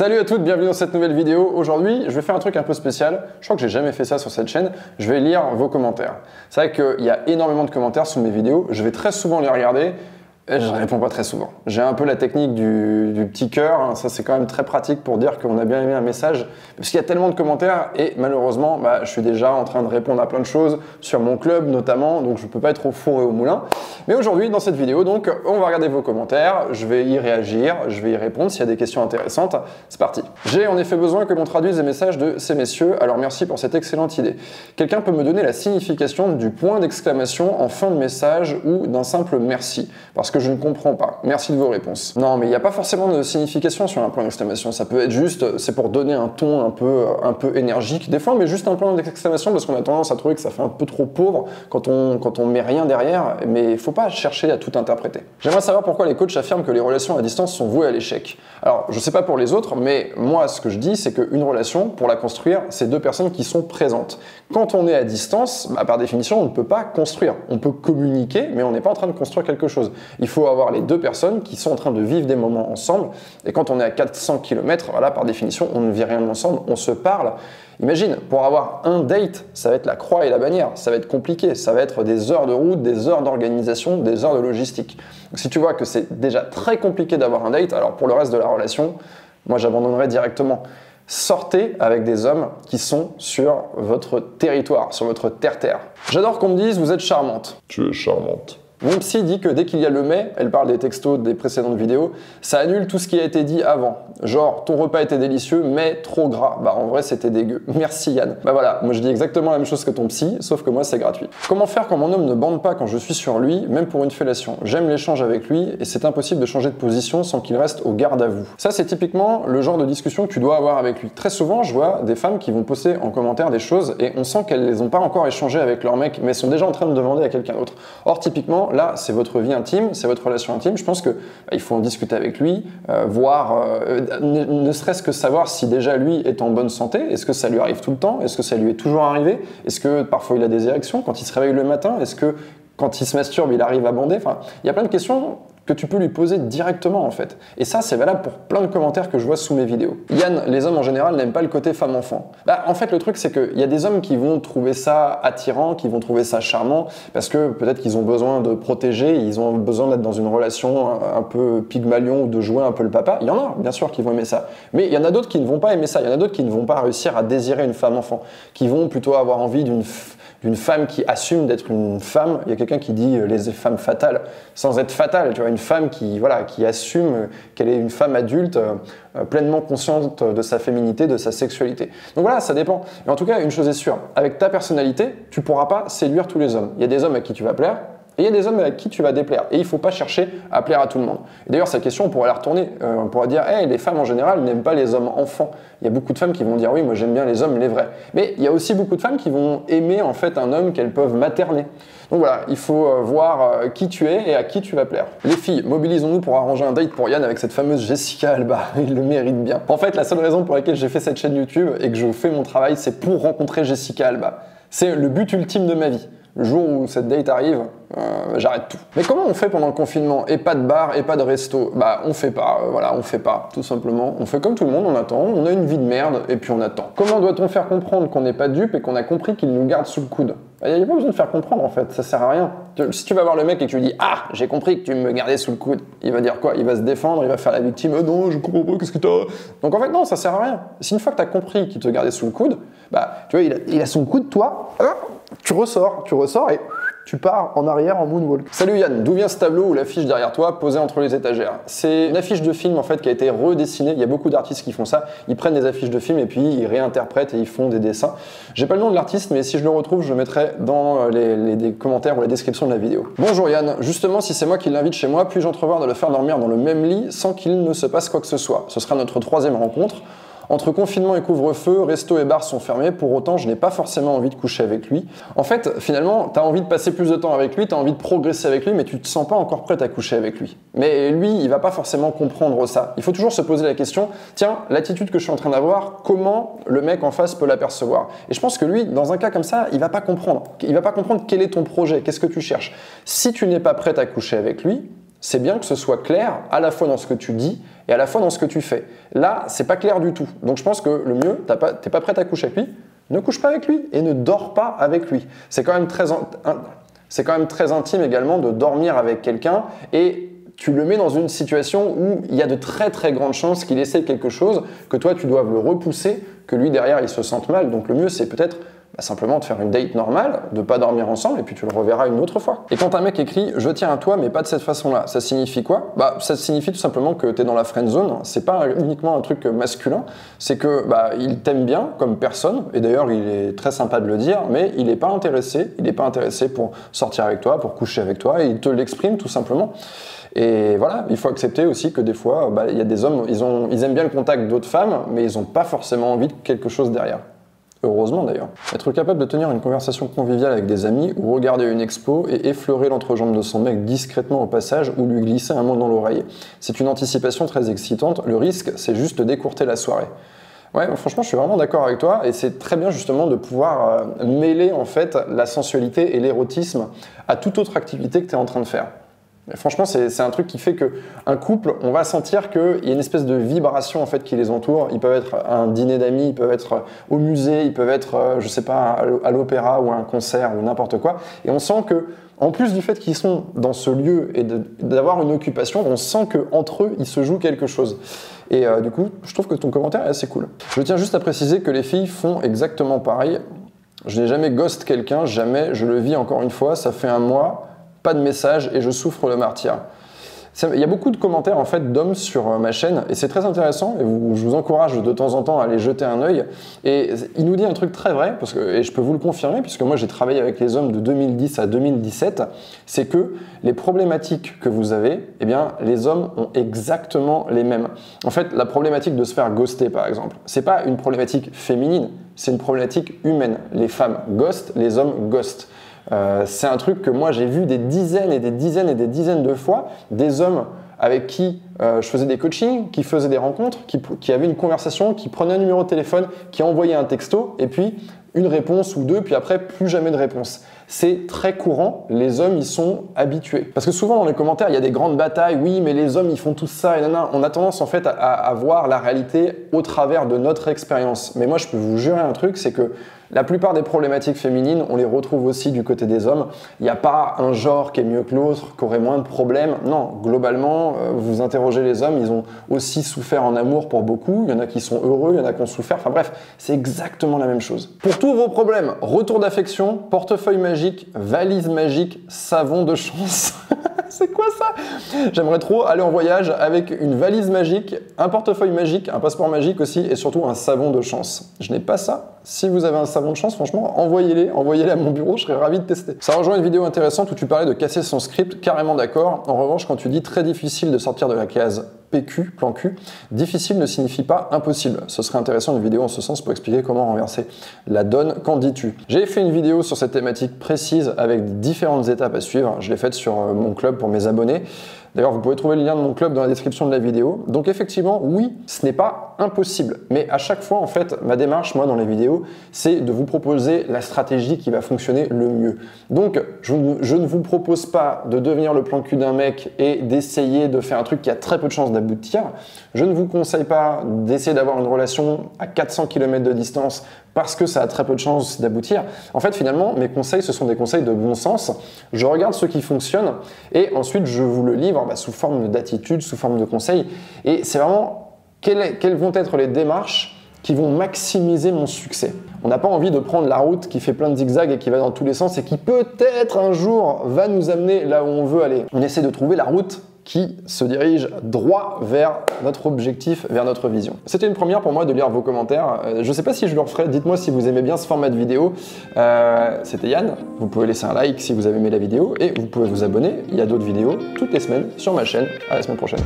Salut à toutes, bienvenue dans cette nouvelle vidéo. Aujourd'hui, je vais faire un truc un peu spécial. Je crois que j'ai jamais fait ça sur cette chaîne. Je vais lire vos commentaires. C'est vrai qu'il y a énormément de commentaires sous mes vidéos. Je vais très souvent les regarder je réponds pas très souvent. J'ai un peu la technique du, petit cœur. Hein. Ça, c'est quand même très pratique pour dire qu'on a bien aimé un message. Parce qu'il y a tellement de commentaires et malheureusement, bah, je suis déjà en train de répondre à plein de choses sur mon club notamment. Donc, je peux pas être au four et au moulin. Mais aujourd'hui, dans cette vidéo, donc, on va regarder vos commentaires. Je vais y réagir. Je vais y répondre s'il y a des questions intéressantes. C'est parti. J'ai en effet besoin que l'on traduise les messages de ces messieurs. Alors, merci pour cette excellente idée. Quelqu'un peut me donner la signification du point d'exclamation en fin de message ou d'un simple merci? Parce que je ne comprends pas. Merci de vos réponses. Non, mais il n'y a pas forcément de signification sur un point d'exclamation. Ça peut être juste, c'est pour donner un ton un peu, un peu énergique. Des fois, met juste un point d'exclamation parce qu'on a tendance à trouver que ça fait un peu trop pauvre quand on, quand on met rien derrière. Mais il faut pas chercher à tout interpréter. J'aimerais savoir pourquoi les coachs affirment que les relations à distance sont vouées à l'échec. Alors, je sais pas pour les autres, mais moi, ce que je dis, c'est qu'une relation, pour la construire, c'est deux personnes qui sont présentes. Quand on est à distance, bah, par définition, on ne peut pas construire. On peut communiquer, mais on n'est pas en train de construire quelque chose. Il faut avoir les deux personnes qui sont en train de vivre des moments ensemble. Et quand on est à 400 km, voilà, par définition, on ne vit rien ensemble, on se parle. Imagine, pour avoir un date, ça va être la croix et la bannière, ça va être compliqué, ça va être des heures de route, des heures d'organisation, des heures de logistique. si tu vois que c'est déjà très compliqué d'avoir un date, alors pour le reste de la relation, moi j'abandonnerais directement. Sortez avec des hommes qui sont sur votre territoire, sur votre terre-terre. J'adore qu'on me dise vous êtes charmante. Tu es charmante. Mon psy dit que dès qu'il y a le mais, elle parle des textos des précédentes vidéos, ça annule tout ce qui a été dit avant. Genre, ton repas était délicieux, mais trop gras. Bah, en vrai, c'était dégueu. Merci Yann. Bah voilà, moi je dis exactement la même chose que ton psy, sauf que moi c'est gratuit. Comment faire quand mon homme ne bande pas quand je suis sur lui, même pour une fellation? J'aime l'échange avec lui et c'est impossible de changer de position sans qu'il reste au garde à vous. Ça, c'est typiquement le genre de discussion que tu dois avoir avec lui. Très souvent, je vois des femmes qui vont poster en commentaire des choses et on sent qu'elles les ont pas encore échangées avec leur mec, mais sont déjà en train de demander à quelqu'un d'autre. Or, typiquement, là, c'est votre vie intime, c'est votre relation intime. Je pense que bah, il faut en discuter avec lui, euh, voir, euh, ne, serait-ce que savoir si déjà lui est en bonne santé. Est-ce que ça lui arrive tout le temps? Est-ce que ça lui est toujours arrivé? Est-ce que parfois il a des érections quand il se réveille le matin? Est-ce que quand il se masturbe, il arrive à bander? Enfin, il y a plein de questions que tu peux lui poser directement en fait. Et ça, c'est valable pour plein de commentaires que je vois sous mes vidéos. Yann, les hommes en général n'aiment pas le côté femme-enfant. Bah, en fait, le truc, c'est qu'il y a des hommes qui vont trouver ça attirant, qui vont trouver ça charmant, parce que peut-être qu'ils ont besoin de protéger, ils ont besoin d'être dans une relation un peu pygmalion ou de jouer un peu le papa. Il y en a, bien sûr, qui vont aimer ça. Mais il y en a d'autres qui ne vont pas aimer ça. Il y en a d'autres qui ne vont pas réussir à désirer une femme-enfant, qui vont plutôt avoir envie d'une d'une femme qui assume d'être une femme. Il y a quelqu'un qui dit euh, les femmes fatales, sans être fatale. Tu vois, une femme qui, voilà, qui assume qu'elle est une femme adulte, euh, euh, pleinement consciente de sa féminité, de sa sexualité. Donc voilà, ça dépend. Mais en tout cas, une chose est sûre, avec ta personnalité, tu pourras pas séduire tous les hommes. Il y a des hommes à qui tu vas plaire, et il y a des hommes avec qui tu vas déplaire. Et il ne faut pas chercher à plaire à tout le monde. d'ailleurs, cette question, on pourrait la retourner. Euh, on pourrait dire, hey, les femmes en général n'aiment pas les hommes enfants. Il y a beaucoup de femmes qui vont dire, oui, moi j'aime bien les hommes, les vrais. Mais il y a aussi beaucoup de femmes qui vont aimer en fait un homme qu'elles peuvent materner. Donc voilà, il faut euh, voir euh, qui tu es et à qui tu vas plaire. Les filles, mobilisons-nous pour arranger un date pour Yann avec cette fameuse Jessica Alba. Il le mérite bien. En fait, la seule raison pour laquelle j'ai fait cette chaîne YouTube et que je fais mon travail, c'est pour rencontrer Jessica Alba. C'est le but ultime de ma vie le jour où cette date arrive, euh, j'arrête tout. Mais comment on fait pendant le confinement? Et pas de bar et pas de resto? Bah on fait pas, euh, voilà, on fait pas, tout simplement. On fait comme tout le monde, on attend, on a une vie de merde et puis on attend. Comment doit-on faire comprendre qu'on n'est pas dupe et qu'on a compris qu'il nous garde sous le coude? Il n'y a pas besoin de faire comprendre en fait, ça sert à rien. Si tu vas voir le mec et que tu lui dis Ah, j'ai compris que tu me gardais sous le coude, il va dire quoi? Il va se défendre, il va faire la victime oh Non, je comprends pas, qu'est-ce que t'as? Donc en fait, non, ça sert à rien. Si une fois que tu as compris qu'il te gardait sous le coude, bah tu vois, il a, il a son coude, toi, tu ressors, tu ressors et tu pars en arrière en moonwalk. Salut Yann, d'où vient ce tableau ou l'affiche derrière toi posée entre les étagères? C'est une affiche de film en fait qui a été redessinée. Il y a beaucoup d'artistes qui font ça. Ils prennent des affiches de film et puis ils réinterprètent et ils font des dessins. J'ai pas le nom de l'artiste, mais si je le retrouve, je le mettrai dans les, les, commentaires ou la description de la vidéo. Bonjour Yann, justement, si c'est moi qui l'invite chez moi, puis-je entrevoir de le faire dormir dans le même lit sans qu'il ne se passe quoi que ce soit? Ce sera notre troisième rencontre. Entre confinement et couvre-feu, resto et bar sont fermés, pour autant je n'ai pas forcément envie de coucher avec lui. En fait, finalement, tu as envie de passer plus de temps avec lui, tu as envie de progresser avec lui, mais tu te sens pas encore prête à coucher avec lui. Mais lui, il va pas forcément comprendre ça. Il faut toujours se poser la question, tiens, l'attitude que je suis en train d'avoir, comment le mec en face peut l'apercevoir? Et je pense que lui, dans un cas comme ça, il va pas comprendre. Il va pas comprendre quel est ton projet, qu'est-ce que tu cherches. Si tu n'es pas prête à coucher avec lui, C'est bien que ce soit clair à la fois dans ce que tu dis et à la fois dans ce que tu fais. Là, c'est pas clair du tout. Donc je pense que le mieux, tu pas, pas prêt à coucher avec lui, ne couche pas avec lui et ne dors pas avec lui. C'est quand même très, c'est quand même très intime également de dormir avec quelqu'un et tu le mets dans une situation où il y a de très très grandes chances qu'il essaie quelque chose, que toi tu doives le repousser, que lui derrière il se sente mal. Donc le mieux c'est peut-être bah, simplement de faire une date normale, de pas dormir ensemble et puis tu le reverras une autre fois. Et quand un mec écrit je tiens à toi mais pas de cette façon-là, ça signifie quoi? Bah ça signifie tout simplement que tu es dans la friend zone, c'est pas uniquement un truc masculin, c'est que bah il t'aime bien comme personne et d'ailleurs il est très sympa de le dire mais il n'est pas intéressé, il n'est pas intéressé pour sortir avec toi, pour coucher avec toi et il te l'exprime tout simplement. Et voilà, il faut accepter aussi que des fois, bah, il y a des hommes, ils, ont, ils aiment bien le contact d'autres femmes, mais ils n'ont pas forcément envie de quelque chose derrière. Heureusement d'ailleurs. Être capable de tenir une conversation conviviale avec des amis ou regarder une expo et effleurer l'entrejambe de son mec discrètement au passage ou lui glisser un mot dans l'oreille. C'est une anticipation très excitante. Le risque, c'est juste décourter la soirée. Ouais, franchement, je suis vraiment d'accord avec toi et c'est très bien justement de pouvoir euh, mêler en fait la sensualité et l'érotisme à toute autre activité que tu es en train de faire. Franchement, c'est un truc qui fait que un couple, on va sentir qu'il y a une espèce de vibration en fait qui les entoure. Ils peuvent être à un dîner d'amis, ils peuvent être au musée, ils peuvent être, euh, je sais pas, à l'opéra ou à un concert ou n'importe quoi. Et on sent que, en plus du fait qu'ils sont dans ce lieu et d'avoir une occupation, on sent que entre eux, il se joue quelque chose. Et euh, du coup, je trouve que ton commentaire est assez cool. Je tiens juste à préciser que les filles font exactement pareil. Je n'ai jamais ghost quelqu'un, jamais. Je le vis encore une fois. Ça fait un mois pas de message et je souffre le martyr. Il y a beaucoup de commentaires en fait d'hommes sur euh, ma chaîne et c'est très intéressant et je vous encourage de temps en temps à aller jeter un œil. Et il nous dit un truc très vrai parce que et je peux vous le confirmer puisque moi j'ai travaillé avec les hommes de 2010 à 2017, c'est que les problématiques que vous avez, eh bien les hommes ont exactement les mêmes. En fait, la problématique de se faire ghoster par exemple, c'est pas une problématique féminine, c'est une problématique humaine. Les femmes ghostent, les hommes ghostent. Euh, c'est un truc que moi j'ai vu des dizaines et des dizaines et des dizaines de fois, des hommes avec qui euh, je faisais des coachings, qui faisaient des rencontres, qui, avaient une conversation, qui prenaient un numéro de téléphone, qui envoyaient un texto, et puis une réponse ou deux, puis après plus jamais de réponse. C'est très courant, les hommes y sont habitués. Parce que souvent dans les commentaires, il y a des grandes batailles, oui, mais les hommes ils font tout ça, et nanana. On a tendance en fait à voir la réalité au travers de notre expérience. Mais moi je peux vous jurer un truc, c'est que la plupart des problématiques féminines, on les retrouve aussi du côté des hommes. Il n'y a pas un genre qui est mieux que l'autre, qui aurait moins de problèmes. Non, globalement, euh, vous interrogez les hommes, ils ont aussi souffert en amour pour beaucoup. Il y en a qui sont heureux, il y en a qui ont souffert. Enfin bref, c'est exactement la même chose. Pour tous vos problèmes, retour d'affection, portefeuille magique, valise magique, savon de chance. c'est quoi ça? J'aimerais trop aller en voyage avec une valise magique, un portefeuille magique, un passeport magique aussi et surtout un savon de chance. Je n'ai pas ça. Si vous avez un savon de chance, franchement, envoyez-les, envoyez-les à mon bureau, je serais ravi de tester. Ça rejoint une vidéo intéressante où tu parlais de casser son script, carrément d'accord. En revanche, quand tu dis très difficile de sortir de la case PQ, plan Q, difficile ne signifie pas impossible. Ce serait intéressant une vidéo en ce sens pour expliquer comment renverser la donne. Qu'en dis-tu? J'ai fait une vidéo sur cette thématique précise avec différentes étapes à suivre. Je l'ai faite sur euh, mon club pour mes D'ailleurs, vous pouvez trouver le lien de mon club dans la description de la vidéo. Donc effectivement, oui, ce n'est pas impossible. Mais à chaque fois, en fait, ma démarche, moi, dans les vidéos, c'est de vous proposer la stratégie qui va fonctionner le mieux. Donc, je, ne vous propose pas de devenir le plan cul d'un mec et d'essayer de faire un truc qui a très peu de chances d'aboutir. Je ne vous conseille pas d'essayer d'avoir une relation à 400 km de distance parce que ça a très peu de chances d'aboutir. En fait, finalement, mes conseils, ce sont des conseils de bon sens. Je regarde ce qui fonctionne et ensuite je vous le livre bah, sous forme d'attitude, sous forme de conseils. Et c'est vraiment quelles, quelles vont être les démarches qui vont maximiser mon succès. On n'a pas envie de prendre la route qui fait plein de zigzags et qui va dans tous les sens et qui peut-être un jour va nous amener là où on veut aller. On essaie de trouver la route qui se dirige droit vers notre objectif, vers notre vision. C'était une première pour moi de lire vos commentaires. Euh, je ne sais pas si je le referai. Dites-moi si vous aimez bien ce format de vidéo. Euh, c'était Yann. Vous pouvez laisser un like si vous avez aimé la vidéo et vous pouvez vous abonner. Il y a d'autres vidéos toutes les semaines sur ma chaîne. À la semaine prochaine.